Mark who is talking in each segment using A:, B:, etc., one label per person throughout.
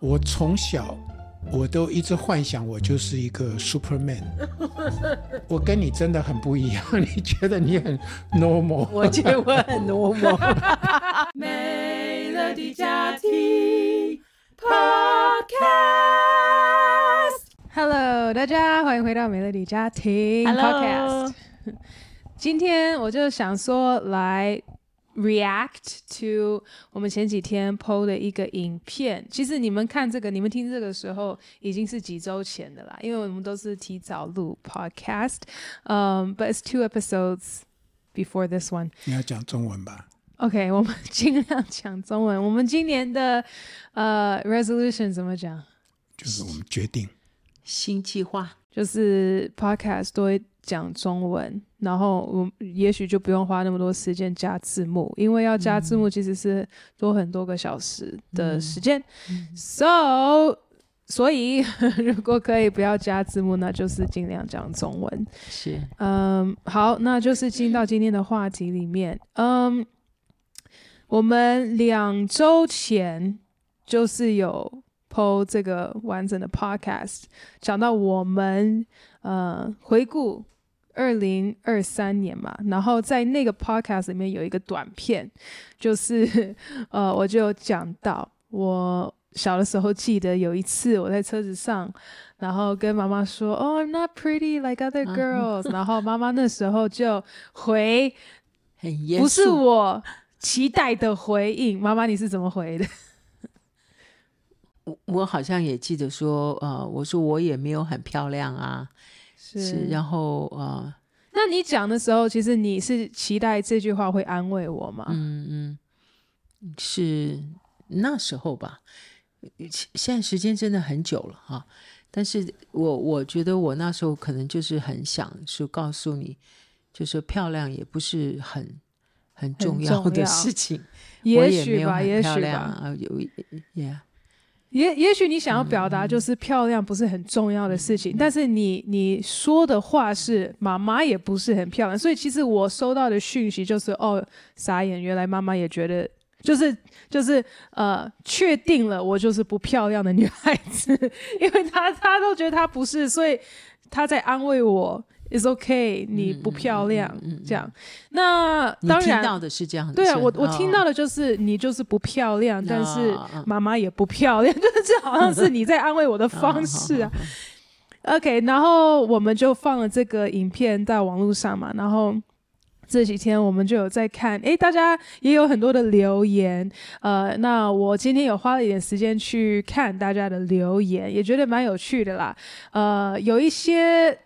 A: 我从小我都一直幻想我就是一个 Superman。我跟你真的很不一样，你觉得你很 normal？
B: 我觉得我很 normal。美乐的家庭
C: Podcast，Hello，大家欢迎回到美乐的家庭 Podcast。今天我就想说来。React to 我们前几天 PO 的一个影片，其实你们看这个，你们听这个时候已经是几周前的啦，因为我们都是提早录 Podcast，嗯、um,，But it's two episodes before this one。
A: 你要讲中文吧
C: ？OK，我们尽量讲中文。我们今年的呃、uh, resolution 怎么讲？
A: 就是我们决定
B: 新计划，
C: 就是 Podcast 都会讲中文。然后我也许就不用花那么多时间加字幕，因为要加字幕其实是多很多个小时的时间。嗯、So，所以 如果可以不要加字幕，那就是尽量讲中文。
B: 是，
C: 嗯，好，那就是进到今天的话题里面。嗯，我们两周前就是有 PO 这个完整的 Podcast，讲到我们呃回顾。二零二三年嘛，然后在那个 podcast 里面有一个短片，就是呃，我就讲到我小的时候记得有一次我在车子上，然后跟妈妈说：“Oh, I'm not pretty like other girls。”然后妈妈那时候就回：“很严肃不是我期待的回应。”妈妈，你是怎么回的？
B: 我我好像也记得说，呃，我说我也没有很漂亮啊。是，是，然后呃，
C: 那你讲的时候，其实你是期待这句话会安慰我吗？
B: 嗯嗯，是那时候吧。现在时间真的很久了哈，但是我我觉得我那时候可能就是很想说告诉你，就是漂亮也不是很很重要的事情，
C: 也许吧，也许吧，啊，
B: 有，yeah。
C: 也也许你想要表达就是漂亮不是很重要的事情，嗯、但是你你说的话是妈妈也不是很漂亮，所以其实我收到的讯息就是哦，傻眼，原来妈妈也觉得就是就是呃确定了我就是不漂亮的女孩子，因为她她都觉得她不是，所以她在安慰我。It's okay，你不漂亮，嗯嗯嗯、这样。那当然，
B: 听到的是这样。
C: 对啊，我我听到的就是你就是不漂亮，哦、但是妈妈也不漂亮，就是这好像是你在安慰我的方式啊。OK，然后我们就放了这个影片在网络上嘛，然后这几天我们就有在看，诶，大家也有很多的留言，呃，那我今天有花了一点时间去看大家的留言，也觉得蛮有趣的啦，呃，有一些。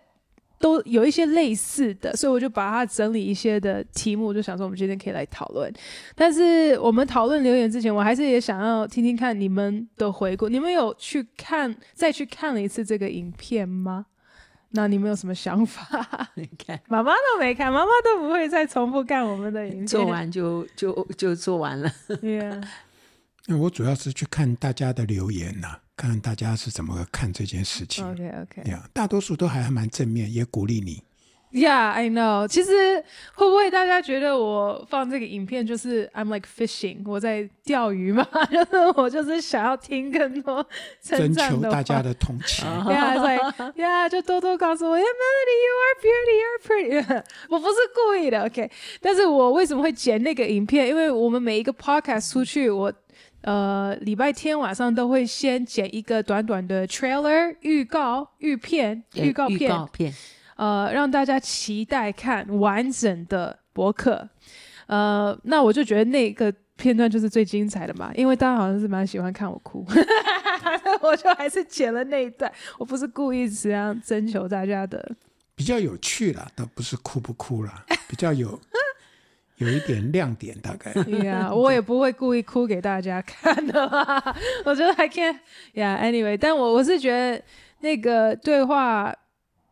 C: 都有一些类似的，所以我就把它整理一些的题目，就想说我们今天可以来讨论。但是我们讨论留言之前，我还是也想要听听看你们的回顾。你们有去看，再去看了一次这个影片吗？那你们有什么想法？你看，妈妈都没看，妈妈都不会再重复看我们的影片，
B: 做完就就就做完了。
C: 对啊，
A: 因为我主要是去看大家的留言呐、啊。看看大家是怎么看这件事情。
C: OK OK，
A: 呀，大多数都还还蛮正面，也鼓励你。
C: Yeah, I know。其实会不会大家觉得我放这个影片就是 I'm like fishing，我在钓鱼嘛？就 是我就是想要听更多
A: 征求大家的同情。
C: Yeah, like Yeah，就多多告诉我，Yeah, Melody, you are beauty, you are pretty。我不是故意的，OK。但是我为什么会剪那个影片？因为我们每一个 podcast 出去，我。呃，礼拜天晚上都会先剪一个短短的 trailer 预告、预片、预告片，预告片，呃，让大家期待看完整的博客。呃，那我就觉得那个片段就是最精彩的嘛，因为大家好像是蛮喜欢看我哭，我就还是剪了那一段。我不是故意这样征求大家的，
A: 比较有趣啦，倒不是哭不哭啦，比较有。有一点亮点，大概。
C: 呀、yeah，我也不会故意哭给大家看的嘛。我觉得还可以。呀，anyway，但我我是觉得那个对话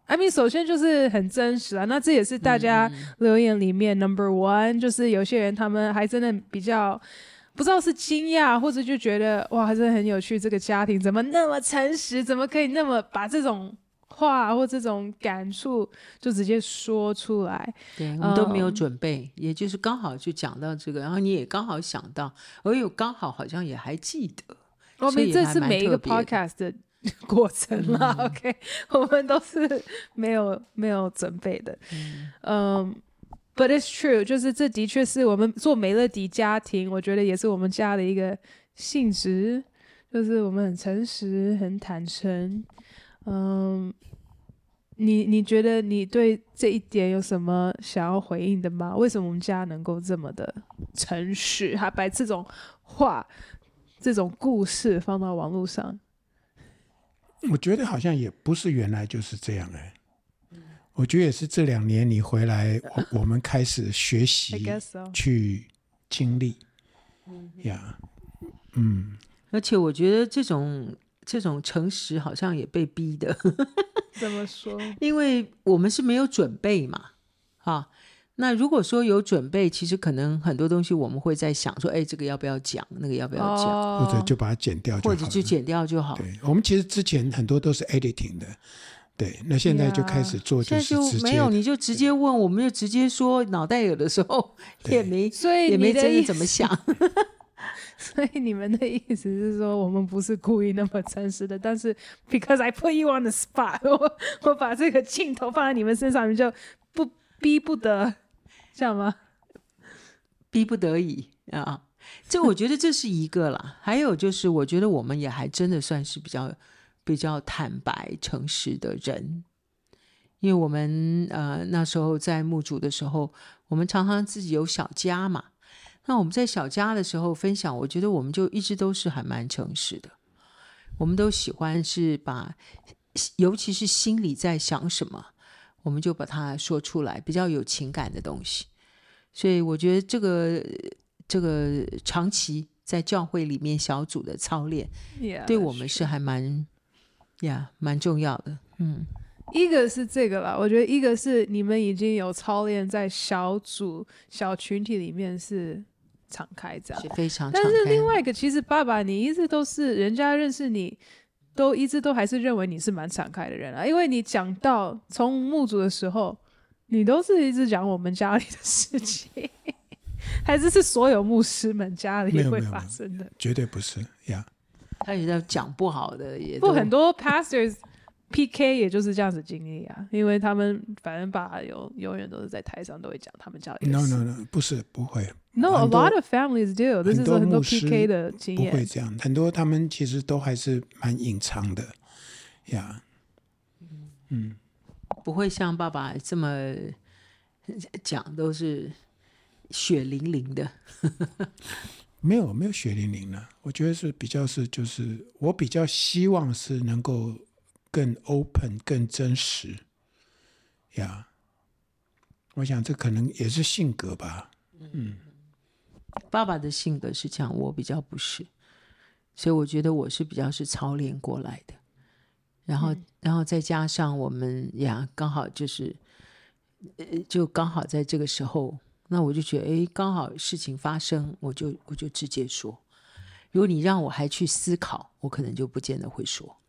C: ，I mean，首先就是很真实啊。那这也是大家留言里面 number one，就是有些人他们还真的比较不知道是惊讶，或者就觉得哇，还是很有趣。这个家庭怎么那么诚实？怎么可以那么把这种。话或这种感触就直接说出来，
B: 对，我们都没有准备，嗯、也就是刚好就讲到这个，然后你也刚好想到，而有刚好好像也还记得，
C: 我们这是每一个 podcast 的 过程啦。嗯、OK，我们都是没有没有准备的。嗯、um,，But it's true，就是这的确是我们做美乐迪家庭，我觉得也是我们家的一个性质，就是我们很诚实、很坦诚。嗯。你你觉得你对这一点有什么想要回应的吗？为什么我们家能够这么的诚实，还把这种话、这种故事放到网络上？
A: 我觉得好像也不是原来就是这样哎、欸，我觉得也是这两年你回来，我我们开始学习 去经历，呀，嗯，
B: 而且我觉得这种。这种诚实好像也被逼的，
C: 怎么说？
B: 因为我们是没有准备嘛，啊，那如果说有准备，其实可能很多东西我们会在想说，哎，这个要不要讲，那个要不要讲，
A: 哦、或者就把它剪掉就好，
B: 或者就剪掉就好。
A: 对，我们其实之前很多都是 editing 的，对，那现在就开始做，就是直接
B: 现在就没有，你就直接问，我们就直接说，脑袋有的时候 也没，所以也没真的怎么想。
C: 所以你们的意思是说，我们不是故意那么诚实的，但是 because I put you on the spot，我我把这个镜头放在你们身上，你就不逼不得，这样吗？
B: 逼不得已啊，这我觉得这是一个啦。还有就是，我觉得我们也还真的算是比较比较坦白诚实的人，因为我们呃那时候在墓主的时候，我们常常自己有小家嘛。那我们在小家的时候分享，我觉得我们就一直都是还蛮诚实的。我们都喜欢是把，尤其是心里在想什么，我们就把它说出来，比较有情感的东西。所以我觉得这个这个长期在教会里面小组的操练，yeah, 对我们是还蛮呀蛮重要的。嗯，
C: 一个是这个吧，我觉得一个是你们已经有操练在小组小群体里面是。敞开这样，
B: 非常。
C: 但是另外一个，其实爸爸，你一直都是人家认识你，都一直都还是认为你是蛮敞开的人啊。因为你讲到从墓主的时候，你都是一直讲我们家里的事情，还是是所有牧师们家里会发生的？
A: 绝对不是呀。
B: 他也在讲不好的，也
C: 不很多 pastors。P.K. 也就是这样子经历啊，因为他们反正爸有永远都是在台上都会讲他们家里的事。
A: No no no，不是不会。
C: No，a lot of families do。这是说很多 P.K. 的经验。
A: 不会这样，很多他们其实都还是蛮隐藏的呀。Yeah.
B: 嗯，不会像爸爸这么 讲，都是血淋淋的。
A: 没有没有血淋淋的，我觉得是比较是就是我比较希望是能够。更 open、更真实，呀、我想这可能也是性格吧。嗯，
B: 爸爸的性格是这样，我比较不是，所以我觉得我是比较是操练过来的。然后，嗯、然后再加上我们呀，刚好就是，就刚好在这个时候，那我就觉得，哎，刚好事情发生，我就我就直接说。如果你让我还去思考，我可能就不见得会说。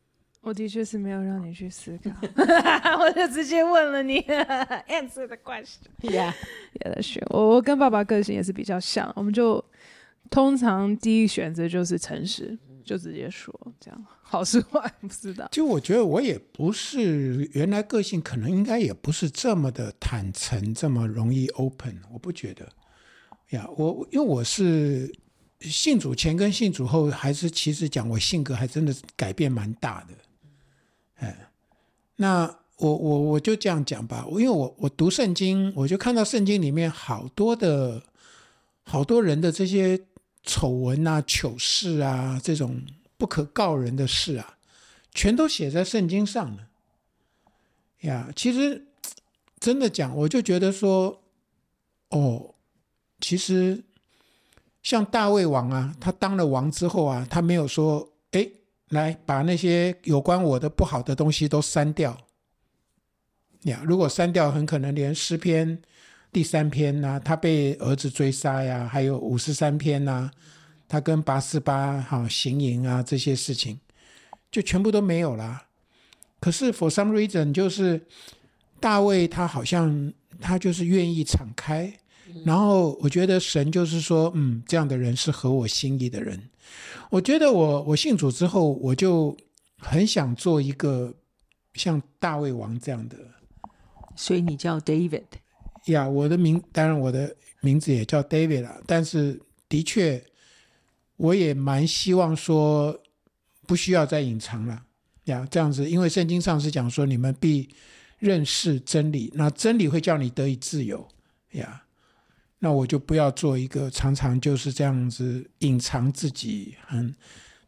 C: 我的确是没有让你去思考，我就直接问了你，answer the question。
B: Yeah，
C: 也的是我，我跟爸爸个性也是比较像，我们就通常第一选择就是诚实，就直接说这样，好是坏不知道。
A: 就我觉得我也不是原来个性，可能应该也不是这么的坦诚，这么容易 open。我不觉得呀，我因为我是信主前跟信主后，还是其实讲我性格还真的改变蛮大的。哎，那我我我就这样讲吧，因为我我读圣经，我就看到圣经里面好多的好多人的这些丑闻啊、糗事啊，这种不可告人的事啊，全都写在圣经上了。呀，其实真的讲，我就觉得说，哦，其实像大卫王啊，他当了王之后啊，他没有说，哎。来把那些有关我的不好的东西都删掉。呀，如果删掉，很可能连诗篇第三篇呐、他被儿子追杀呀，还有五十三篇呐、他跟八四八哈行淫啊这些事情，就全部都没有了。可是 for some reason，就是大卫他好像他就是愿意敞开，然后我觉得神就是说，嗯，这样的人是合我心意的人。我觉得我我信主之后，我就很想做一个像大卫王这样的，
B: 所以你叫 David
A: 呀？我的名当然我的名字也叫 David 了，但是的确，我也蛮希望说不需要再隐藏了呀，这样子，因为圣经上是讲说你们必认识真理，那真理会叫你得以自由呀。那我就不要做一个常常就是这样子隐藏自己、很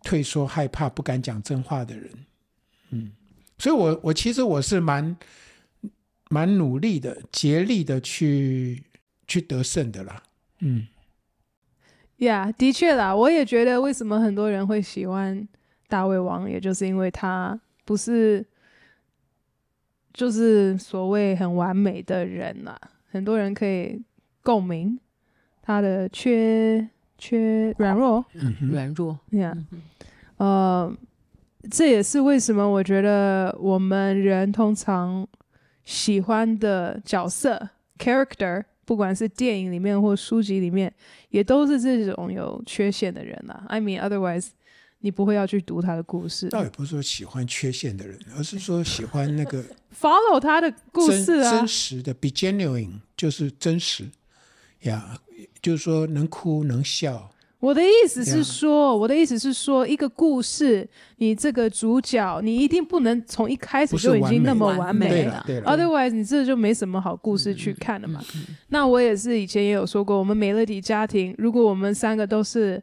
A: 退缩、害怕、不敢讲真话的人。嗯，所以我我其实我是蛮蛮努力的、竭力的去去得胜的啦。嗯，
C: 呀的确啦，我也觉得为什么很多人会喜欢大胃王，也就是因为他不是就是所谓很完美的人啦，很多人可以。共鸣，他的缺缺软弱，
B: 嗯、软弱，
C: 呀、yeah. 呃，这也是为什么我觉得我们人通常喜欢的角色 character，不管是电影里面或书籍里面，也都是这种有缺陷的人啦。I mean, otherwise，你不会要去读他的故事。
A: 倒也不是说喜欢缺陷的人，而是说喜欢那个
C: follow 他的故事啊，
A: 真实的，be genuine，就是真实。呀，yeah, 就是说能哭能笑。
C: 我的意思是说.我的意思是说，一个故事，你这个主角，你一定不能从一开始就已经那么完美了。，Otherwise，你这就没什么好故事去看了嘛。嗯嗯嗯、那我也是以前也有说过，我们美乐蒂家庭，如果我们三个都是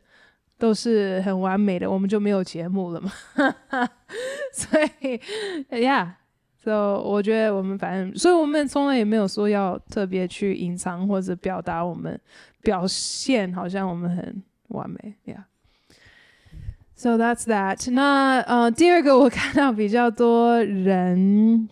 C: 都是很完美的，我们就没有节目了嘛。所以，呀。所、so, 我觉得我们反正，所以我们从来也没有说要特别去隐藏或者表达我们表现，好像我们很完美，Yeah. So that's that. 那呃，第二个我看到比较多人，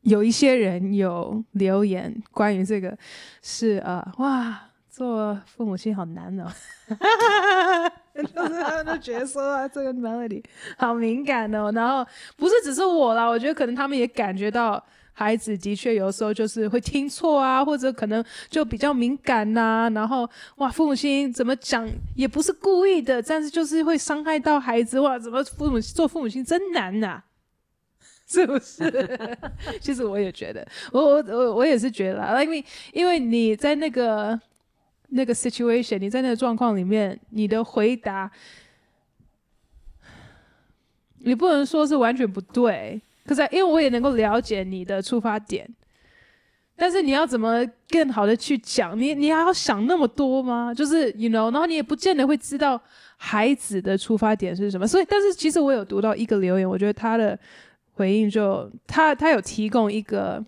C: 有一些人有留言关于这个是呃，哇。做父母亲好难哦，就是他们都觉得说啊，这个 melody 好敏感哦。然后不是只是我啦，我觉得可能他们也感觉到孩子的确有时候就是会听错啊，或者可能就比较敏感呐、然后哇，父母亲怎么讲也不是故意的，但是就是会伤害到孩子哇，怎么父母做父母亲真难呐、是不是？其实我也觉得，我我我我也是觉得啦，因为因为你在那个。那个 situation，你在那个状况里面，你的回答，你不能说是完全不对。可是，因为我也能够了解你的出发点，但是你要怎么更好的去讲？你你还要想那么多吗？就是 you know，然后你也不见得会知道孩子的出发点是什么。所以，但是其实我有读到一个留言，我觉得他的回应就他他有提供一个。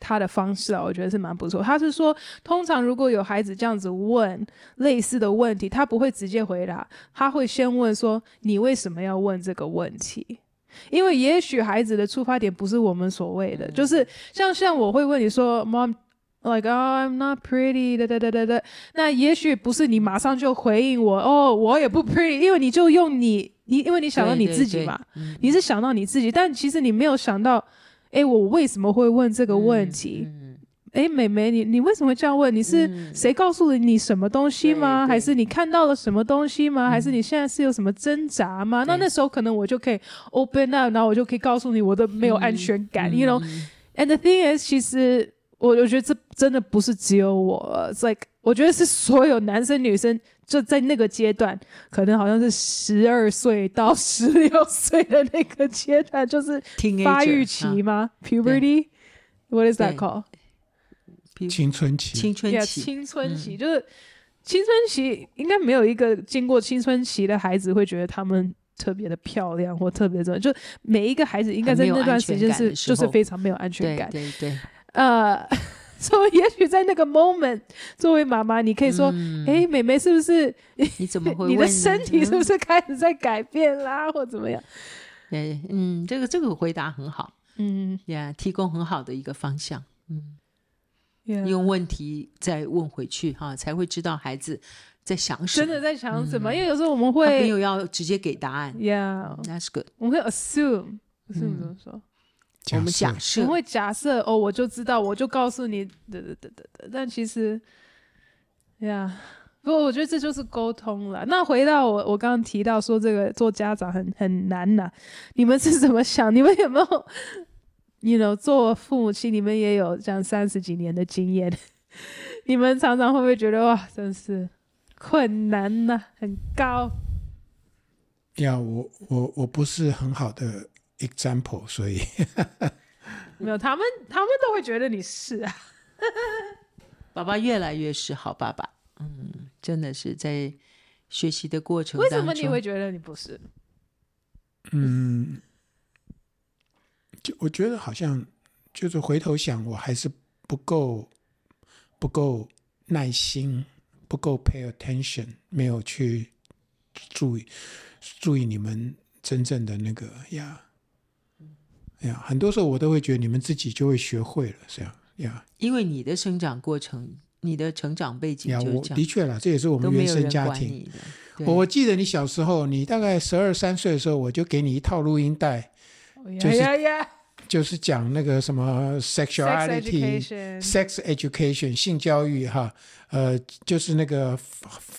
C: 他的方式啊，我觉得是蛮不错。他是说，通常如果有孩子这样子问类似的问题，他不会直接回答，他会先问说：“你为什么要问这个问题？”因为也许孩子的出发点不是我们所谓的，嗯、就是像像我会问你说：“Mom，like、oh, I'm not pretty。”哒哒哒哒哒。那也许不是你马上就回应我哦，我也不 pretty，因为你就用你你，因为你想到你自己嘛，对对对，你是想到你自己，但其实你没有想到。哎，我为什么会问这个问题？哎、嗯，妹、你你为什么会这样问？你是谁告诉了你什么东西吗？还是你看到了什么东西吗？嗯、还是你现在是有什么挣扎吗？对那那时候可能我就可以 open up，然后我就可以告诉你我的没有安全感。You know，and the thing is，其实我我觉得这真的不是只有我 like 我觉得是所有男生女生。就在那个阶段，可能好像是十二岁到 十六岁的那个阶段，就是发育期吗？Puberty，What is that called？
A: 青春期，
B: 青春期，
C: 青春期就是青春期，应该没有一个经过青春期的孩子会觉得他们特别的漂亮或特别怎么，就每一个孩子应该在那段时间是就是非常没有安全感，
B: 对对，
C: 呃。所以，也许在那个 moment，作为妈妈，你可以说：“哎、嗯，妹妹，是不是？
B: 你怎么会？
C: 你的身体是不是开始在改变啦，嗯、或怎么样？”
B: 对，嗯，这个这个回答很好，
C: 嗯，
B: 呀，提供很好的一个方向，嗯
C: ，Yeah.
B: 用问题再问回去哈，才会知道孩子在想什么，
C: 真的在想什么。嗯、因为有时候我们会
B: 没有要直接给答案
C: ，Yeah，that's
B: good。
C: 我们会 assume，assume、嗯、怎么说？
B: 我们假设，
C: 我会假设哦，我就知道，我就告诉你，对对对对对。但其实，呀，不不过我觉得这就是沟通了。那回到我，我刚刚提到说这个做家长很很难呐、啊，你们是怎么想？你们有没有，你 you know, 做父母亲，你们也有这样三十几年的经验，你们常常会不会觉得哇，真是困难呐、啊，很高？
A: 呀，我我我不是很好的 example，所以
C: 没有他们，他们都会觉得你是啊。
B: 爸爸越来越是好爸爸，嗯，真的是在学习的过程当中。
C: 为什么你会觉得你不是？
A: 嗯，就我觉得好像就是回头想，我还是不够不够耐心，不够 pay attention，没有去注意注意你们真正的那个呀呀，很多时候我都会觉得你们自己就会学会了，这样。呀
B: 因为你的生长过程，你的成长背景呀，我。
A: 的确了，这也是我们原生家庭。我我记得你小时候，你大概十二三岁的时候，我就给你一套录音带，oh, 就是. 就是讲那个什么 sexuality、sex education、性教育哈，呃，就是那个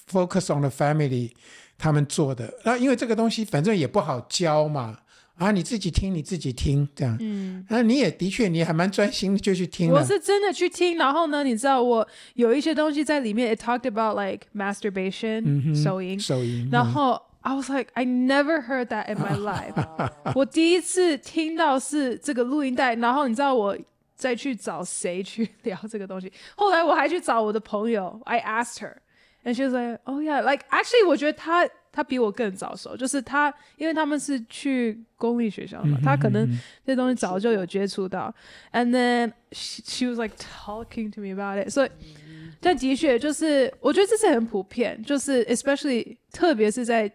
A: focus on the family 他们做的。那因为这个东西反正也不好教嘛。啊，你自己听，你自己听，这样。嗯，那、啊、你也的确，你还蛮专心的，就去听。
C: 我是真的去听，然后呢，你知道我有一些东西在里面，it talked about like masturbation，手淫，
A: 手淫。
C: 然后、嗯、I was like, I never heard that in my life。我第一次听到是这个录音带，然后你知道我再去找谁去聊这个东西。后来我还去找我的朋友，I asked her，and she was like, Oh yeah, like actually，我觉得他。他比我更早熟，就是他，因为他们是去公立学校嘛，他可能这东西早就有接触到。And then she, she was like talking to me about it，所以，但的确就是，我觉得这是很普遍，就是 especially 特别是在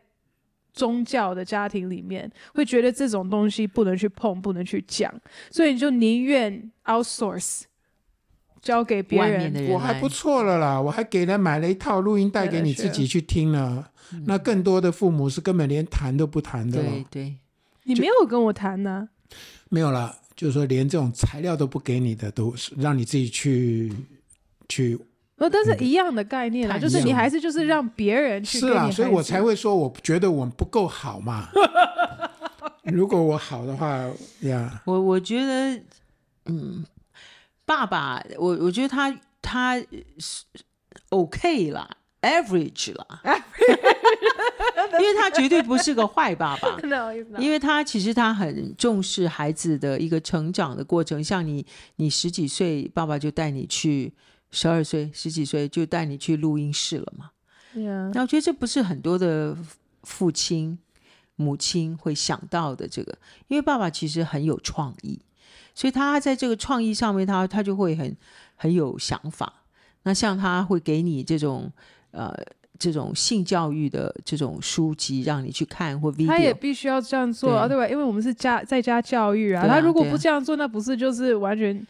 C: 宗教的家庭里面，会觉得这种东西不能去碰，不能去讲，所以你就宁愿 outsource。交给别人，人
A: 我还不错了啦，我还给人买了一套录音带给你自己去听了。那更多的父母是根本连谈都不谈的。
B: 对对，
C: 你没有跟我谈呢？
A: 没有啦，就是说连这种材料都不给你的，都是让你自己去去。
C: 哦，但是一样的概念啦，就是你还是就是让别人去。
A: 是啊，所以我才会说，我觉得我们不够好嘛。如果我好的话呀，
B: 我我觉得，嗯。爸爸，我我觉得他他是 OK 啦，average 啦，因为他绝对不是个坏爸爸。因为他其实他很重视孩子的一个成长的过程。像你，你十几岁，爸爸就带你去；十二岁、十几岁就带你去录音室了嘛。
C: Yeah.
B: 那我觉得这不是很多的父亲、母亲会想到的这个，因为爸爸其实很有创意。所以他在这个创意上面，他他就会很很有想法。那像他会给你这种呃这种性教育的这种书籍，让你去看或 video。
C: 他也必须要这样做啊，对吧？因为我们是家在家教育啊。啊他如果不这样做，那不是就是完全？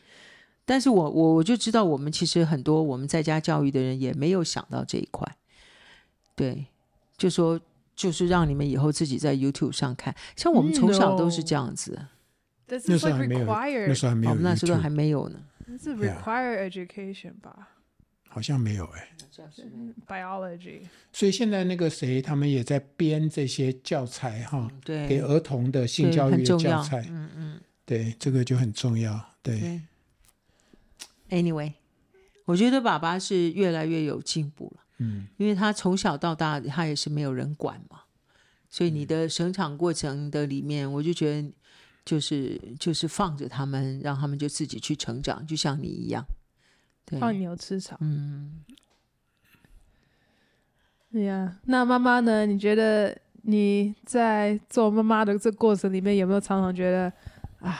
B: 但是我我我就知道，我们其实很多我们在家教育的人也没有想到这一块。对，就说就是让你们以后自己在 YouTube 上看，像我们从小都是这样子。
C: 时候还没有，
A: 那时候还没有，
B: 那时候还没有呢。
C: 那是 require education 吧？
A: 好像没有哎。
C: Biology。
A: 所以现在那个谁，他们也在编这些教材哈，
B: 对，
A: 给儿童的性教育的教材。
B: 嗯嗯，
A: 对，这个就很重要。对。
B: Anyway，我觉得爸爸是越来越有进步了。嗯，因为他从小到大，他也是没有人管嘛，所以你的成长过程的里面，我就觉得。就是就是放着他们，让他们就自己去成长，就像你一样，对，
C: 放牛吃草。嗯，对呀。那妈妈呢？你觉得你在做妈妈的这过程里面，有没有常常觉得啊，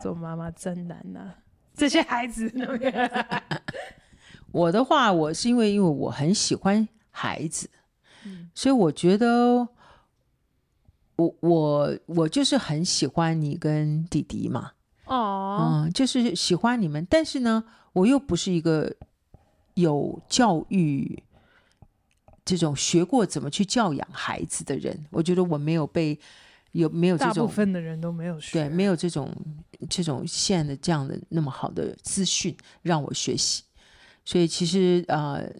C: 做妈妈真难呐、啊？这些孩子，
B: 我的话，我是因为因为我很喜欢孩子，嗯、所以我觉得。我我我就是很喜欢你跟弟弟嘛，
C: 哦，
B: 嗯，就是喜欢你们，但是呢，我又不是一个有教育这种学过怎么去教养孩子的人，我觉得我没有被有没有这种大
C: 部分的人都没有学，
B: 对，没有这种这种现在的这样的那么好的资讯让我学习，所以其实呃。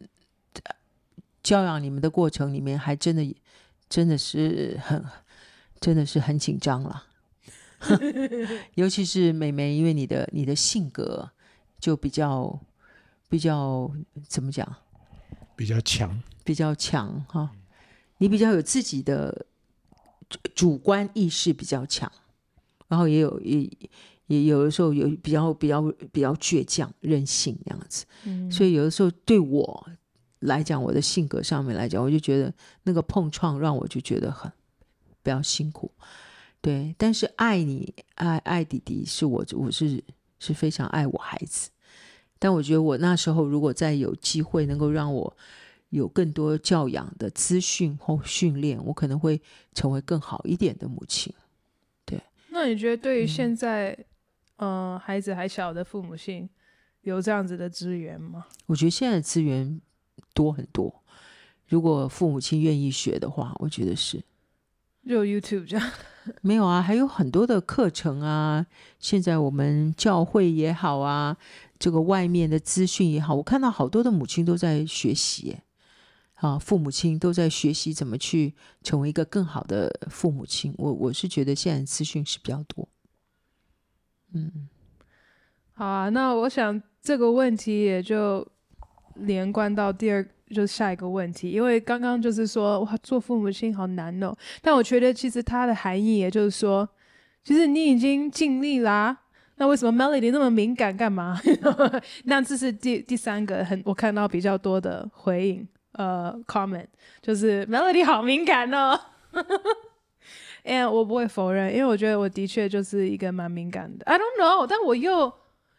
B: 教养你们的过程里面，还真的真的是很真的是很紧张了。尤其是妹妹，因为你的你的性格就比较比较怎么讲？
A: 比较强，
B: 比较强哈。你比较有自己的主观意识比较强，然后也有也也有的时候有比较比较比较倔强、任性那样子。嗯，所以有的时候对我来讲，我的性格上面来讲，我就觉得那个碰撞让我就觉得很比较辛苦。对，但是爱你爱爱弟弟是我我是是非常爱我孩子，但我觉得我那时候如果再有机会能够让我有更多教养的资讯或训练，我可能会成为更好一点的母亲。对，
C: 那你觉得对于现在嗯、呃、孩子还小的父母亲有这样子的资源吗？
B: 我觉得现在资源多很多，如果父母亲愿意学的话，我觉得是。
C: 就 YouTube 这样。
B: 没有啊，还有很多的课程啊。现在我们教会也好啊，这个外面的资讯也好，我看到好多的母亲都在学习，啊，父母亲都在学习怎么去成为一个更好的父母亲。我我是觉得现在资讯是比较多。嗯，
C: 好啊，那我想这个问题也就连贯到第二。就是下一个问题，因为刚刚就是说哇，做父母亲好难哦。但我觉得其实它的含义，也就是说，其实你已经尽力啦。那为什么 Melody 那么敏感干嘛？那这是第第三个很我看到比较多的回应，呃，comment 就是 Melody 好敏感哦。And 我不会否认，因为我觉得我的确就是一个蛮敏感的。I don't know，但我又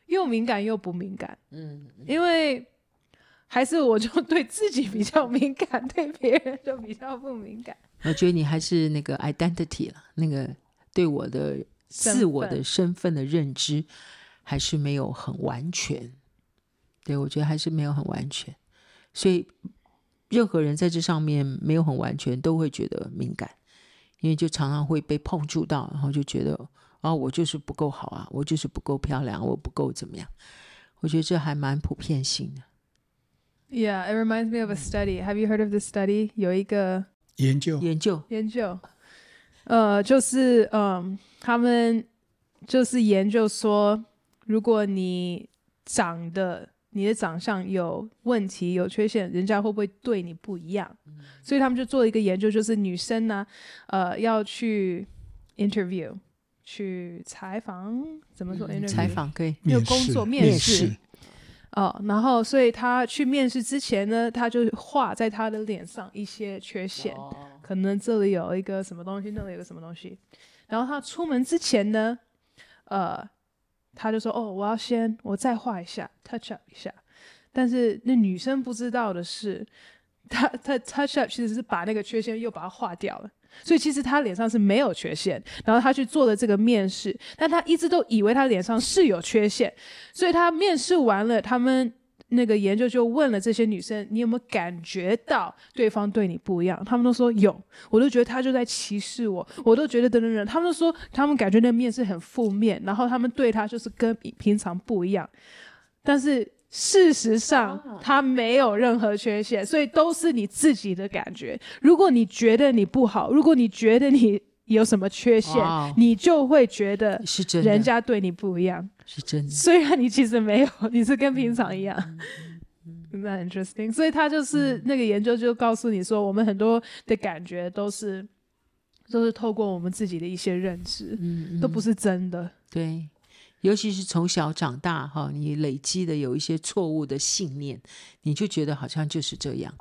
C: 又敏感又不敏感，嗯，因为。还是我就对自己比较敏感，对别人就比较不敏感。
B: 我觉得你还是那个 identity 了，那个对我的自我的身份的认知还是没有很完全。对，我觉得还是没有很完全，所以任何人在这上面没有很完全，都会觉得敏感，因为就常常会被碰触到，然后就觉得啊，我就是不够好啊，我就是不够漂亮，我不够怎么样。我觉得这还蛮普遍性的。
C: Yeah, it reminds me of a study. Have you heard of the study? 有一个
A: 研究，
B: 研究，
C: 研究，呃，就是，嗯，他们就是研究说，如果你长得你的长相有问题、有缺陷，人家会不会对你不一样？嗯、所以他们就做了一个研究，就是女生呢，呃，要去 interview，去采访，怎么说？interview？采访可以，有工作面试。哦，然后所以他去面试之前呢，他就画在他的脸上一些缺陷，哦、可能这里有一个什么东西，那里有个什么东西。然后他出门之前呢，呃，他就说：“哦，我要先我再画一下，touch up 一下。”但是那女生不知道的是，他他 touch up 其实是把那个缺陷又把它画掉了。所以其实他脸上是没有缺陷，然后他去做了这个面试，但他一直都以为他脸上是有缺陷，所以他面试完了，他们那个研究就问了这些女生，你有没有感觉到对方对你不一样？他们都说有，我都觉得他就在歧视我，我都觉得等等等，他们都说他们感觉那面试很负面，然后他们对他就是跟平常不一样，但是。事实上，它没有任何缺陷，所以都是你自己的感觉。如果你觉得你不好，如果你觉得你有什么缺陷，你就会觉得是真的，人家对你不一样，
B: 是真的。
C: 虽然你其实没有，你是跟平常一样，那 interesting。所以他就是那个研究就告诉你说，我们很多的感觉都是都是透过我们自己的一些认知，都不是真的。
B: 对。尤其是从小长大哈，你累积的有一些错误的信念，你就觉得好像就是这样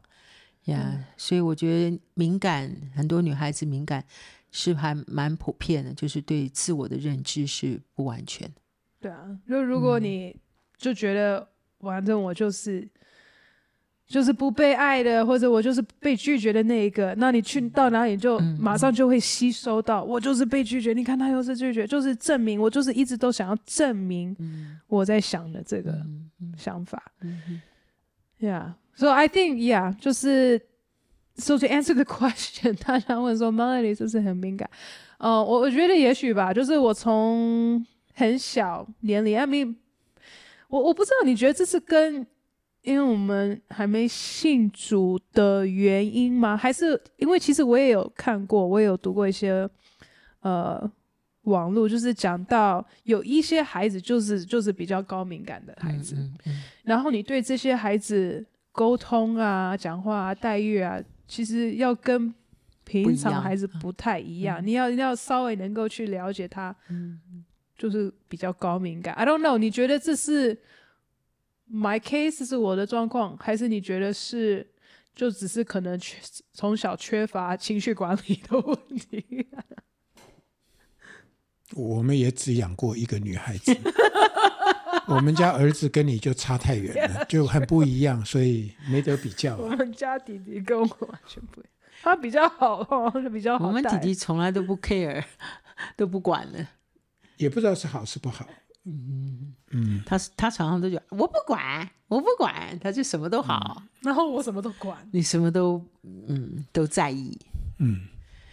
B: 呀。Yeah, 嗯、所以我觉得敏感，很多女孩子敏感是还蛮普遍的，就是对自我的认知是不完全。
C: 对啊，就如果你就觉得反正我就是。就是不被爱的，或者我就是被拒绝的那一个，那你去到哪里就马上就会吸收到，我就是被拒绝。你看他又是拒绝，就是证明我就是一直都想要证明我在想的这个想法。Yeah, so I think yeah，就是 so to answer the question，大家问说 Melody 是不是很敏感？呃，我我觉得也许吧，就是我从很小年龄，I mean，我我不知道你觉得这是跟。因为我们还没信主的原因吗？还是因为其实我也有看过，我也有读过一些呃网络，就是讲到有一些孩子就是就是比较高敏感的孩子，嗯嗯嗯、然后你对这些孩子沟通啊、讲话啊、待遇啊，其实要跟平常孩子不太一样，你要你要稍微能够去了解他，嗯、就是比较高敏感。I don't know，你觉得这是？My case 是我的状况，还是你觉得是就只是可能缺从小缺乏情绪管理的问题？
A: 我们也只养过一个女孩子，我们家儿子跟你就差太远了，就很不一样，所以没得比较啊。
C: 我们家弟弟跟我完全不一样，他比较好哦，比较好。
B: 我们弟弟从来都不 care，都不管了，
A: 也不知道是好是不好。
B: 嗯嗯，他他常常都讲我不管，我不管，他就什么都好，
C: 嗯、然后我什么都管，
B: 你什么都嗯都在意，
A: 嗯，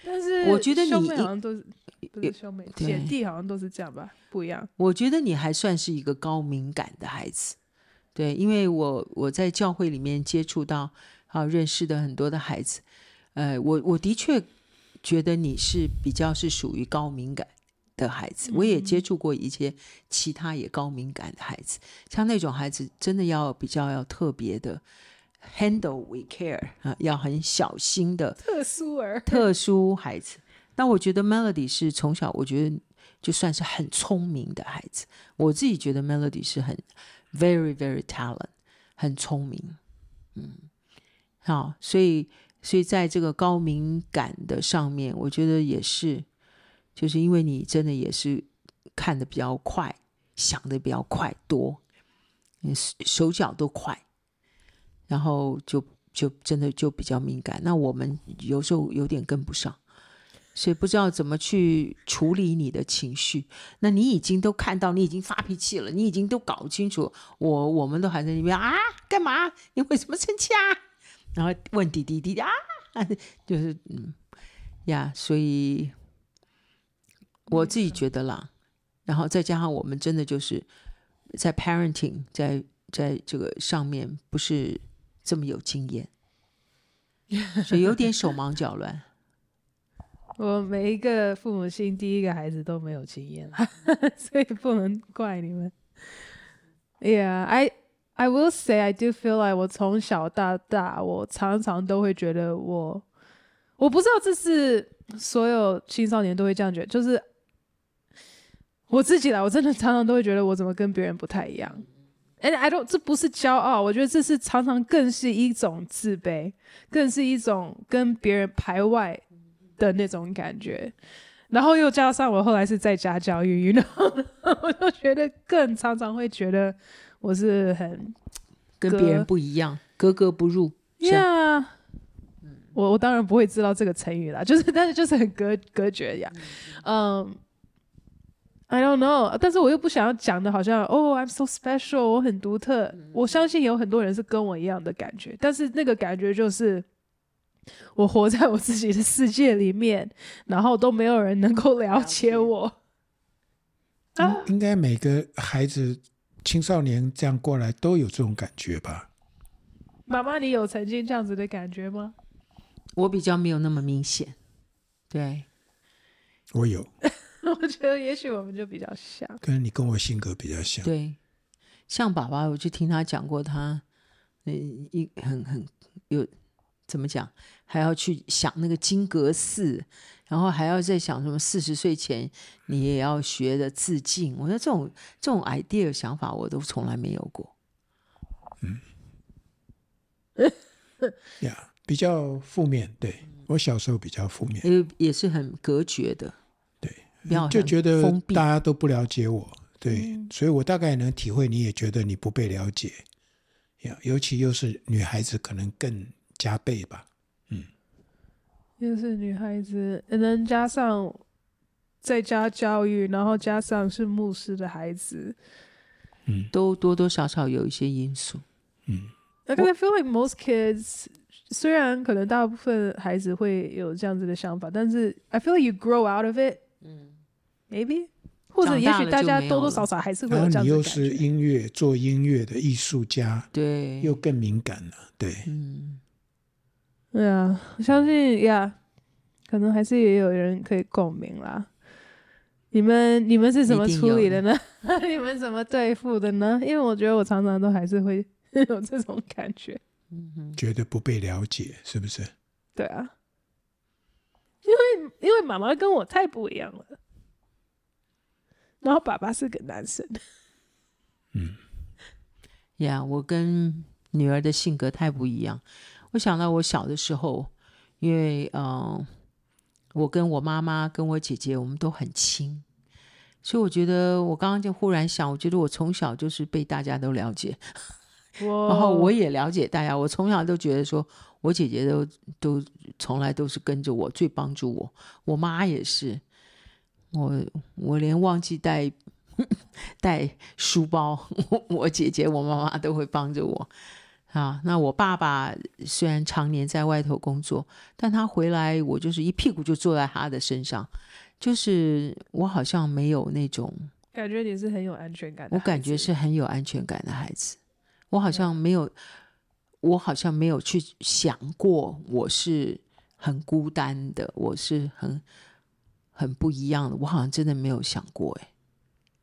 C: 但是
B: 我觉得你
C: 好像都是不是兄妹姐弟好像都是这样吧，不一样。
B: 我觉得你还算是一个高敏感的孩子，对，因为我我在教会里面接触到啊认识的很多的孩子，呃，我我的确觉得你是比较是属于高敏感。的孩子，我也接触过一些其他也高敏感的孩子，嗯、像那种孩子，真的要比较要特别的 handle with care 啊，要很小心的
C: 特殊儿
B: 特殊孩子。那我觉得 Melody 是从小，我觉得就算是很聪明的孩子。我自己觉得 Melody 是很 very very talent，很聪明。嗯，好，所以所以在这个高敏感的上面，我觉得也是。就是因为你真的也是看得比较快，想得比较快多，手脚都快，然后就就真的就比较敏感。那我们有时候有点跟不上，所以不知道怎么去处理你的情绪。那你已经都看到，你已经发脾气了，你已经都搞清楚，我我们都还在那边啊，干嘛？你为什么生气啊？然后问弟弟弟弟啊，就是嗯呀，所以。我自己觉得啦，然后再加上我们真的就是在 parenting 在在这个上面不是这么有经验，所以有点手忙脚乱。
C: 我每一个父母亲第一个孩子都没有经验，所以不能怪你们。Yeah, I I will say I do feel like 我从小到大，我常常都会觉得我我不知道这是所有青少年都会这样觉得，就是。我自己啦，我真的常常都会觉得我怎么跟别人不太一样。And I don't，这不是骄傲，我觉得这是常常更是一种自卑，更是一种跟别人排外的那种感觉。然后又加上我后来是在家教育，然后我就觉得更常常会觉得我是很
B: 跟别人不一样，格格不入。
C: Yeah，我我当然不会知道这个成语啦，就是但是就是很隔隔绝呀，嗯。Um, I don't know，但是我又不想要讲的，好像哦，I'm so special，我很独特。我相信有很多人是跟我一样的感觉，但是那个感觉就是我活在我自己的世界里面，然后都没有人能够了解我。
A: 啊，应该每个孩子、青少年这样过来都有这种感觉吧？
C: 妈妈，你有曾经这样子的感觉吗？
B: 我比较没有那么明显，对，
A: 我有。
C: 我觉得也许我们就比较像，
A: 可能你跟我性格比较像。
B: 对，像爸爸，我就听他讲过他，他嗯，一很很有怎么讲，还要去想那个金阁寺，然后还要再想什么四十岁前你也要学的自尽。我觉得这种这种 idea 想法我都从来没有过。
A: 嗯，呀，yeah, 比较负面。对，我小时候比较负面，
B: 也也是很隔绝的。
A: 就觉得大家都不了解我，对，嗯、所以我大概能体会，你也觉得你不被了解，尤其又是女孩子，可能更加倍吧，嗯，
C: 又是女孩子，能加上在家教育，然后加上是牧师的孩子，
B: 嗯，都多多少少有一些因素，
A: 嗯
C: ，I feel like most kids，虽然可能大部分孩子会有这样子的想法，但是 I feel like you grow out of it。嗯，maybe 或者也许大家多多少少还是会有这样的感觉。
A: 然后你又是音乐做音乐的艺术家，
B: 对，
A: 又更敏感了，对，
B: 嗯，
C: 对啊，我相信呀，可能还是也有人可以共鸣啦。你们你们是怎么处理的呢？你们怎么对付的呢？因为我觉得我常常都还是会 有这种感觉，
B: 嗯，
A: 觉得不被了解，是不是？
C: 对啊，因为因为妈妈跟我太不一样了，然后爸爸是个男生，
A: 嗯，
B: 呀，yeah, 我跟女儿的性格太不一样。我想到我小的时候，因为嗯。呃我跟我妈妈跟我姐姐，我们都很亲，所以我觉得我刚刚就忽然想，我觉得我从小就是被大家都了解，
C: 哇
B: 然后我也了解大家。我从小都觉得说，我姐姐都都从来都是跟着我，最帮助我。我妈也是，我我连忘记带 带书包，我姐姐我妈妈都会帮着我。啊，那我爸爸虽然常年在外头工作，但他回来，我就是一屁股就坐在他的身上，就是我好像没有那种
C: 感觉，你是很有安全感的。
B: 我感觉是很有安全感的孩子，我好像没有，我好像没有去想过我是很孤单的，我是很很不一样的，我好像真的没有想过，哎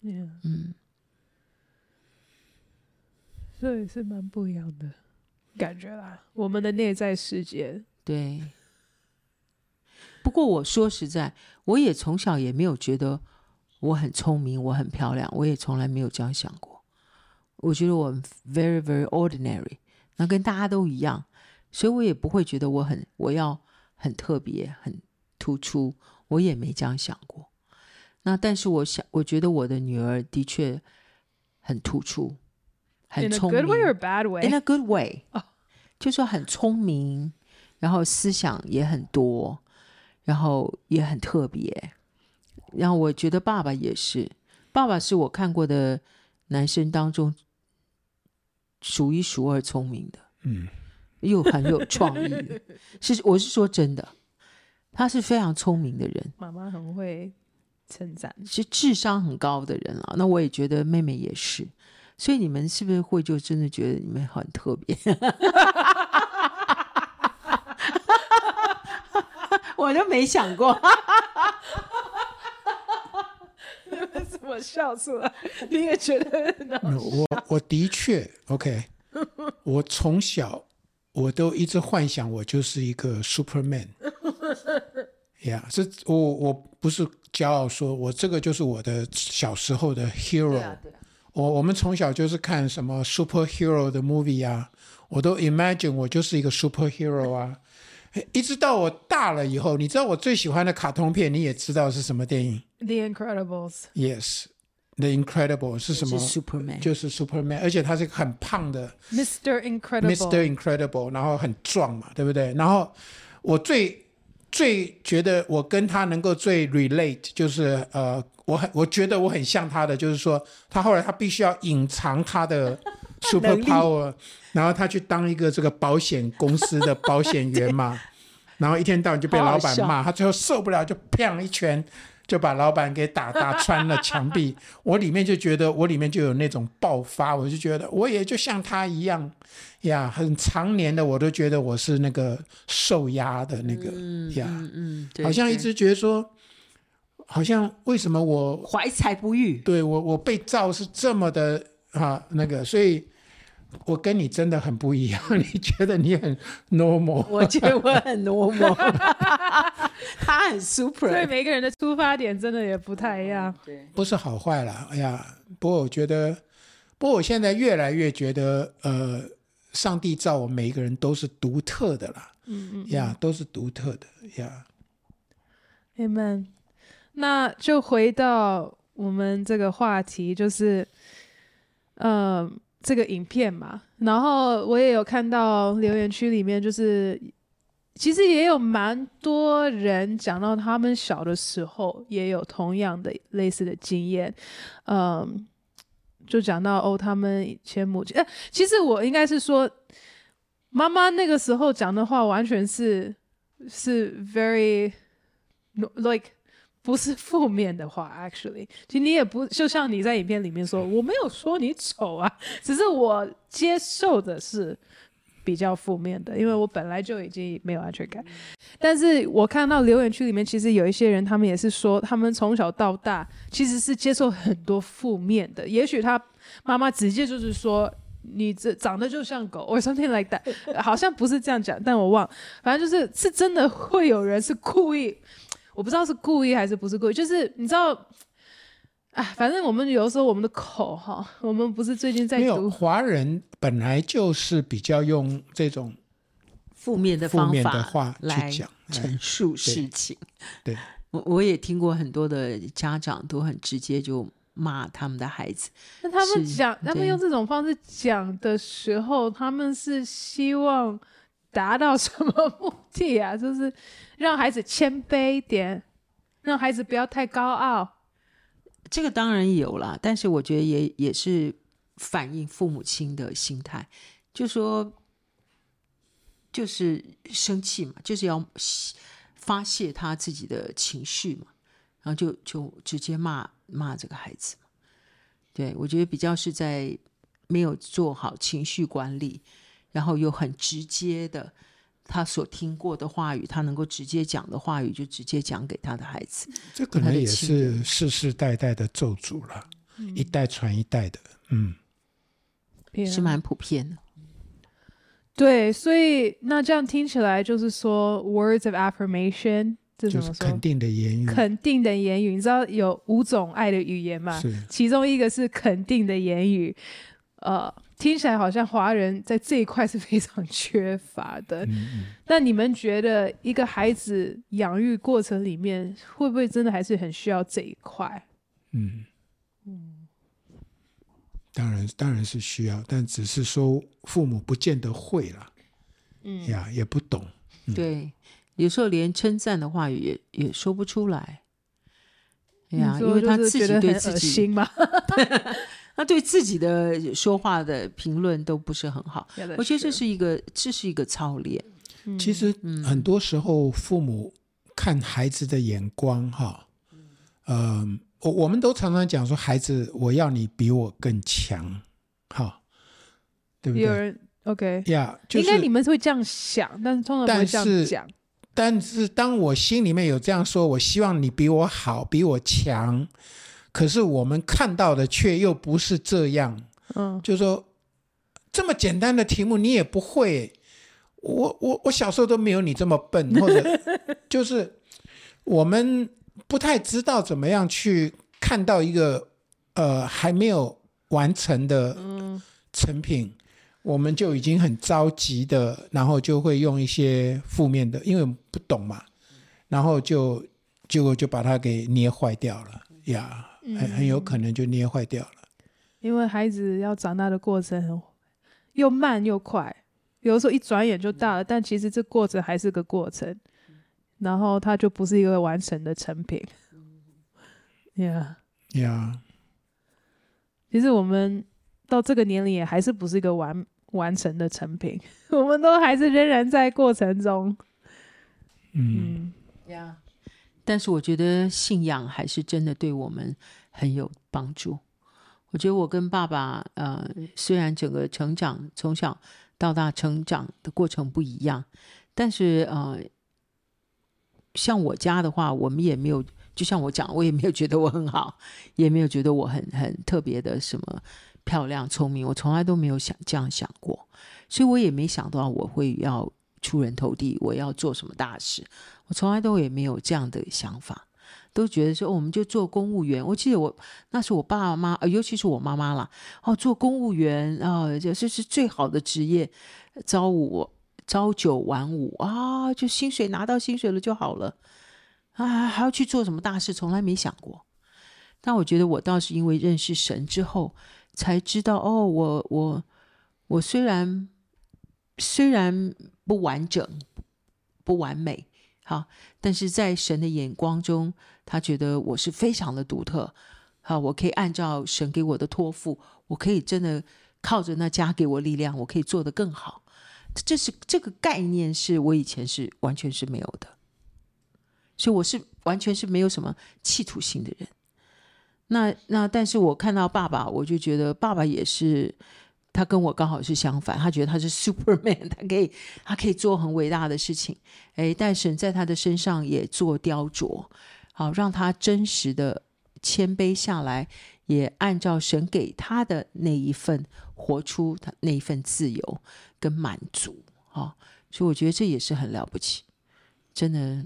C: ，Yeah.
B: 嗯。
C: 所以是蛮不一样的感觉啦，我们的内在世界。
B: 对。不过我说实在，我也从小也没有觉得我很聪明，我很漂亮，我也从来没有这样想过。我觉得我 very very ordinary，那跟大家都一样，所以我也不会觉得我很我要很特别、很突出，我也没这样想过。那但是我想，我觉得我的女儿的确很突出。很聪明
C: In a good way or bad way?
B: In a good way，、
C: oh.
B: 就说很聪明，然后思想也很多，然后也很特别。然后我觉得爸爸也是，爸爸是我看过的男生当中数一数二聪明的，
A: 嗯，
B: 又很有创意的。是，我是说真的，他是非常聪明的人。
C: 妈妈很会称赞，
B: 是智商很高的人了。那我也觉得妹妹也是。所以你们是不是会就真的觉得你们很特别？我都没想过。
C: 你们怎么笑出来？你也觉得？
A: 我我的确 OK。我从小我都一直幻想我就是一个 Superman。呀，是我我不是骄傲说，我这个就是我的小时候的 hero。我我们从小就是看什么 superhero 的 movie 啊，我都 imagine 我就是一个 superhero 啊，一直到我大了以后，你知道我最喜欢的卡通片，你也知道是什么电影
C: ？The Incredibles。
A: Yes，The Incredibles 是什么？
B: 是 Superman，
A: 就是 Superman，而且他是一个很胖的
C: Mr. Incredible。
A: Mr. Incredible，然后很壮嘛，对不对？然后我最最觉得我跟他能够最 relate 就是呃。我很，我觉得我很像他的，就是说，他后来他必须要隐藏他的 super power，然后他去当一个这个保险公司的保险员嘛，然后一天到晚就被老板骂，他最后受不了就砰一拳就把老板给打打穿了墙壁。我里面就觉得我里面就有那种爆发，我就觉得我也就像他一样呀，很常年的我都觉得我是那个受压的那个呀，
B: 嗯嗯，
A: 好像一直觉得说。好像为什么我
B: 怀才不遇？
A: 对我，我被造是这么的啊，那个，所以我跟你真的很不一样。你觉得你很 normal？
B: 我觉得我很 normal，他很 super。
C: 所以每个人的出发点真的也不太一样。
B: 对，
A: 不是好坏啦。哎呀，不过我觉得，不过我现在越来越觉得，呃，上帝造我们每一个人都是独特的啦。
C: 嗯嗯，
A: 呀，都是独特的呀。
C: Amen。那就回到我们这个话题，就是，呃，这个影片嘛。然后我也有看到留言区里面，就是其实也有蛮多人讲到他们小的时候也有同样的类似的经验，嗯、就讲到哦，他们以前母亲，呃，其实我应该是说，妈妈那个时候讲的话完全是是 very like。不是负面的话，actually，其实你也不就像你在影片里面说，我没有说你丑啊，只是我接受的是比较负面的，因为我本来就已经没有安全感。但是我看到留言区里面，其实有一些人，他们也是说，他们从小到大其实是接受很多负面的。也许他妈妈直接就是说，你这长得就像狗，or something like that，好像不是这样讲，但我忘了，反正就是是真的会有人是故意。我不知道是故意还是不是故意，就是你知道，哎，反正我们有时候我们的口哈，我们不是最近在读，
A: 没有华人本来就是比较用这种
B: 负面的方法
A: 的话
B: 来
A: 去讲
B: 陈述事情。
A: 对，
B: 我我也听过很多的家长都很直接就骂他们的孩子。
C: 那他们讲，他们用这种方式讲的时候，他们是希望达到什么目的啊？就是。让孩子谦卑一点，让孩子不要太高傲。
B: 这个当然有了，但是我觉得也也是反映父母亲的心态，就说就是生气嘛，就是要发泄他自己的情绪嘛，然后就就直接骂骂这个孩子。对，我觉得比较是在没有做好情绪管理，然后又很直接的。他所听过的话语，他能够直接讲的话语，就直接讲给他的孩子。
A: 这可能也是世世代代的咒诅了，嗯、一代传一代的，嗯，
B: 是蛮普遍的。
C: 对，所以那这样听起来就是说，words of affirmation，这怎么说？
A: 就是肯定的言语，
C: 肯定的言语。你知道有五种爱的语言嘛？
A: 是，
C: 其中一个是肯定的言语，呃。听起来好像华人在这一块是非常缺乏的。那、嗯、你们觉得一个孩子养育过程里面，会不会真的还是很需要这一块？
A: 嗯嗯，当然当然是需要，但只是说父母不见得会啦。嗯呀，也不懂。
B: 嗯、对，有时候连称赞的话也也说不出来。哎呀，因为他自己对自己嘛。他对自己的说话的评论都不是很好，我觉得这是一个这是一个操练。
A: 其实很多时候父母看孩子的眼光，哈，嗯，我我们都常常讲说，孩子，我要你比我更强，哈，对不对？
C: 有人 OK
A: 呀，
C: 应该你们会这样想，但是通常不会这样讲。
A: 但是当我心里面有这样说，我希望你比我好，比我强。可是我们看到的却又不是这样，嗯，就是说这么简单的题目你也不会，我我我小时候都没有你这么笨，或者就是我们不太知道怎么样去看到一个呃还没有完成的成品，我们就已经很着急的，然后就会用一些负面的，因为不懂嘛，然后就结果就把它给捏坏掉了呀。很很有可能就捏坏掉了，
C: 因为孩子要长大的过程很又慢又快，有的时候一转眼就大了，但其实这过程还是个过程，然后它就不是一个完成的成品。呀
A: 呀，
C: 其实我们到这个年龄也还是不是一个完完成的成品，我们都还是仍然在过程中。
A: 嗯
B: 呀。Yeah. 但是我觉得信仰还是真的对我们很有帮助。我觉得我跟爸爸，呃，虽然整个成长从小到大成长的过程不一样，但是呃，像我家的话，我们也没有，就像我讲，我也没有觉得我很好，也没有觉得我很很特别的什么漂亮聪明，我从来都没有想这样想过，所以我也没想到我会要出人头地，我要做什么大事。我从来都也没有这样的想法，都觉得说，我们就做公务员。我记得我那是我爸妈，尤其是我妈妈啦，哦，做公务员啊，呃，这是最好的职业，朝五朝九晚五啊，就薪水拿到薪水了就好了啊，还要去做什么大事，从来没想过。但我觉得我倒是因为认识神之后，才知道哦，我我我虽然虽然不完整，不完美。好，但是在神的眼光中，他觉得我是非常的独特。好，我可以按照神给我的托付，我可以真的靠着那加给我力量，我可以做得更好。这是这个概念，是我以前是完全是没有的。所以我是完全是没有什么企图心的人。那那，但是我看到爸爸，我就觉得爸爸也是，他跟我刚好是相反，他觉得他是 Superman，他可以他可以做很伟大的事情。哎，但神在他的身上也做雕琢，好让他真实的谦卑下来，也按照神给他的那一份活出他那一份自由跟满足。好，所以我觉得这也是很了不起，真的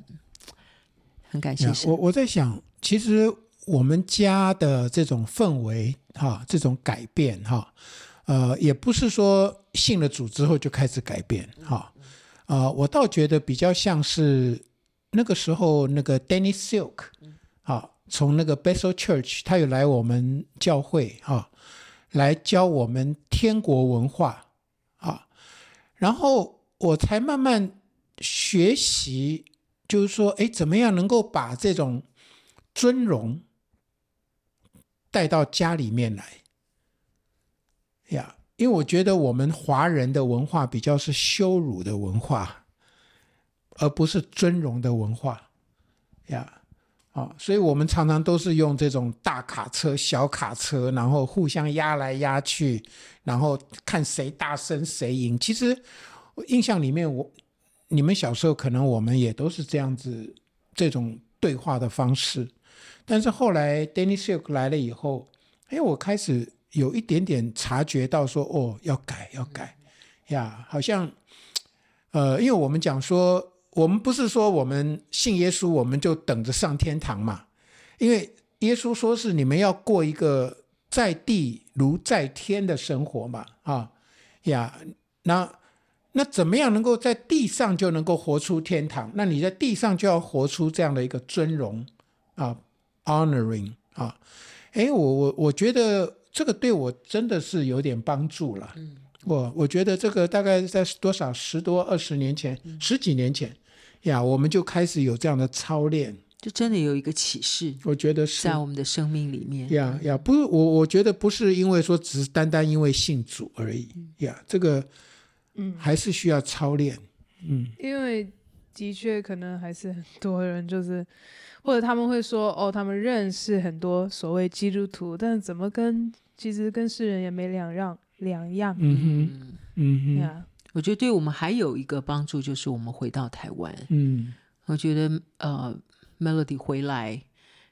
B: 很感谢神。
A: 我我在想，其实。我们家的这种氛围，哈，这种改变，哈，呃，也不是说信了主之后就开始改变，哈，啊，我倒觉得比较像是那个时候那个 Dennis Silk，啊，从那个 Bethel Church，他有来我们教会，哈，来教我们天国文化，啊，然后我才慢慢学习，就是说，哎，怎么样能够把这种尊荣。带到家里面来。呀，因为我觉得我们华人的文化比较是羞辱的文化，而不是尊荣的文化呀。啊，所以我们常常都是用这种大卡车、小卡车，然后互相压来压去，然后看谁大声谁赢。其实印象里面，我你们小时候可能我们也都是这样子这种对话的方式。但是后来 Dennis Silk 来了以后，哎，我开始有一点点察觉到说，哦，要改，要改，呀，好像，呃，因为我们讲说，我们不是说我们信耶稣，我们就等着上天堂嘛，因为耶稣说是你们要过一个在地如在天的生活嘛，啊，呀，那那怎么样能够在地上就能够活出天堂？那你在地上就要活出这样的一个尊荣啊。Honoring 啊，哎，我我我觉得这个对我真的是有点帮助了。嗯，我我觉得这个大概在多少十多二十年前，嗯、十几年前呀，我们就开始有这样的操练，
B: 就真的有一个启示。
A: 我觉得是
B: 在我们的生命里面
A: 呀呀，不，我我觉得不是因为说只是单单因为信主而已呀，这个嗯还是需要操练。嗯，
C: 因为的确可能还是很多人就是。或者他们会说哦，他们认识很多所谓基督徒，但是怎么跟其实跟世人也没两样两样。
A: 嗯哼，嗯哼。
B: Yeah. 我觉得对我们还有一个帮助，就是我们回到台湾。
A: 嗯，
B: 我觉得呃，Melody 回来，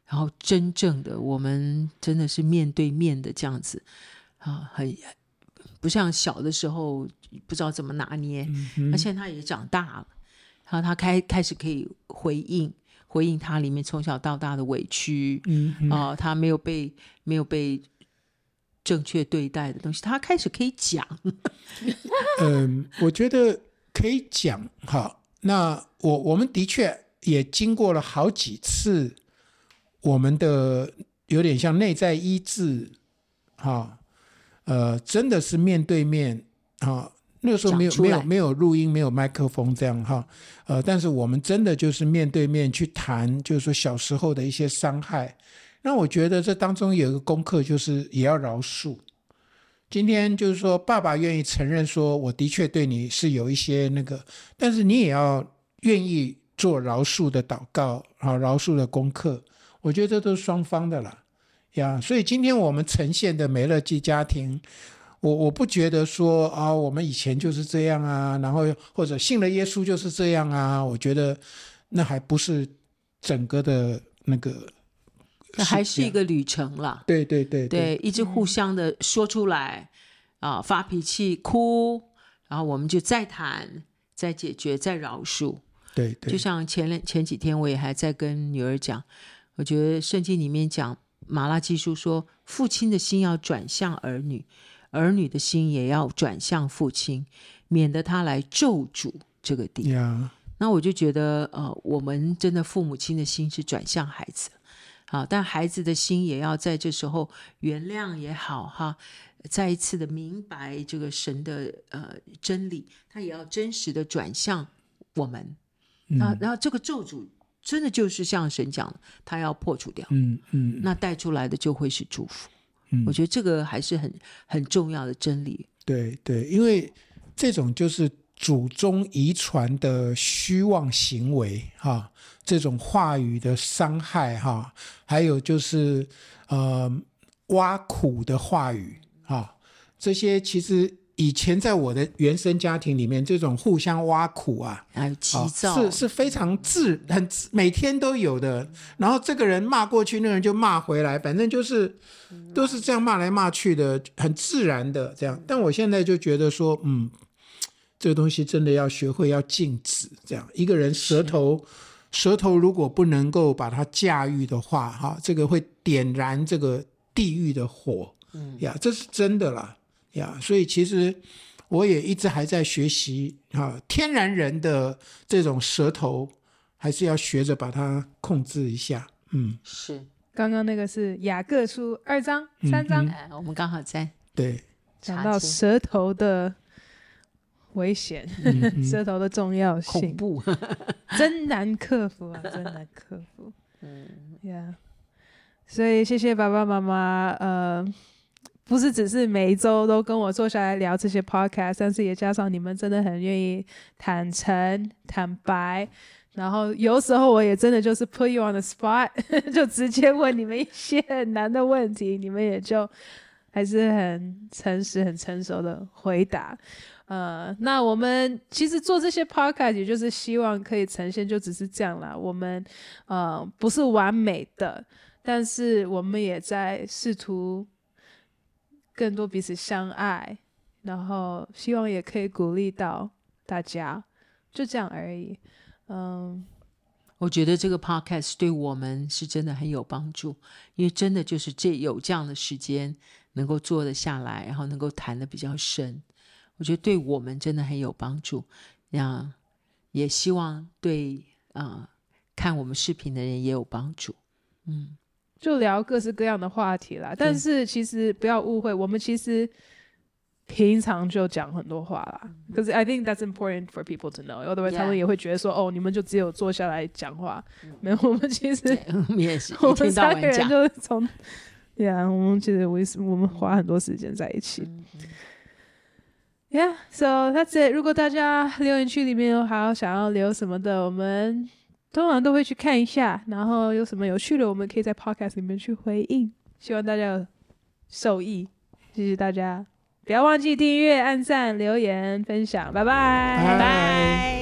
B: 然后真正的我们真的是面对面的这样子啊，很不像小的时候不知道怎么拿捏。嗯哼。那现在他也长大了，然后他开开始可以回应。回应他里面从小到大的委屈，嗯啊、呃，他没有被没有被正确对待的东西，他开始可以讲。
A: 嗯，我觉得可以讲哈。那我我们的确也经过了好几次，我们的有点像内在医治，哈，呃，真的是面对面哈。那个时候没有没有没有录音，没有麦克风这样哈，呃，但是我们真的就是面对面去谈，就是说小时候的一些伤害。那我觉得这当中有一个功课，就是也要饶恕。今天就是说，爸爸愿意承认说，我的确对你是有一些那个，但是你也要愿意做饶恕的祷告，好，饶恕的功课。我觉得这都是双方的啦，呀。所以今天我们呈现的美乐基家庭。我我不觉得说啊，我们以前就是这样啊，然后或者信了耶稣就是这样啊。我觉得那还不是整个的那
B: 个，还是一个旅程啦。
A: 对对对
B: 对，一直互相的说出来啊，发脾气、哭，然后我们就再谈、再解决、再饶恕。
A: 对对，
B: 就像前两前几天我也还在跟女儿讲，我觉得圣经里面讲马拉基书说，父亲的心要转向儿女。儿女的心也要转向父亲，免得他来咒诅这个地。
A: Yeah.
B: 那我就觉得，呃，我们真的父母亲的心是转向孩子，好，但孩子的心也要在这时候原谅也好，哈，再一次的明白这个神的呃真理，他也要真实的转向我们。那、嗯、然后这个咒诅真的就是像神讲的，他要破除掉，
A: 嗯嗯，
B: 那带出来的就会是祝福。我觉得这个还是很很重要的真理。
A: 对对，因为这种就是祖宗遗传的虚妄行为哈，这种话语的伤害哈，还有就是呃挖苦的话语哈，这些其实。以前在我的原生家庭里面，这种互相挖苦啊，
B: 还有急躁，
A: 是是非常自很每天都有的。然后这个人骂过去，那个人就骂回来，反正就是都是这样骂来骂去的，很自然的这样。但我现在就觉得说，嗯，这个东西真的要学会要禁止。这样一个人舌头舌头如果不能够把它驾驭的话，哈，这个会点燃这个地狱的火。嗯呀，这是真的啦。呀，所以其实我也一直还在学习啊，天然人的这种舌头，还是要学着把它控制一下。嗯，
B: 是。
C: 刚刚那个是雅各书二章、三章，
B: 嗯嗯、我们刚好在
A: 对
C: 讲到舌头的危险，舌头的重要性，
B: 恐怖，
C: 真难克服啊，真难克服。
B: 嗯
C: 呀，yeah. 所以谢谢爸爸妈妈，呃。不是只是每一周都跟我坐下来聊这些 podcast，但是也加上你们真的很愿意坦诚坦白，然后有时候我也真的就是 put you on the spot，就直接问你们一些很难的问题，你们也就还是很诚实、很成熟的回答。呃，那我们其实做这些 podcast 也就是希望可以呈现，就只是这样啦。我们呃不是完美的，但是我们也在试图。更多彼此相爱，然后希望也可以鼓励到大家，就这样而已。嗯，
B: 我觉得这个 podcast 对我们是真的很有帮助，因为真的就是这有这样的时间能够坐得下来，然后能够谈得比较深，我觉得对我们真的很有帮助。那也希望对啊、呃、看我们视频的人也有帮助。嗯。
C: 就聊各式各样的话题啦，但是其实不要误会，我们其实平常就讲很多话啦。可是 I think that's important for people to know，有的人他们也会觉得说，哦，你们就只有坐下来讲话，没有，我们其实
B: 我们也是，
C: 我们三个人就是从，对啊，我们其实我我们花很多时间在一起。Yeah，so that's it。如果大家留言区里面有还有想要留什么的，我们。通常都会去看一下，然后有什么有趣的，我们可以在 podcast 里面去回应。希望大家有受益，谢谢大家，不要忘记订阅、按赞、留言、分享，拜拜，
A: 拜拜。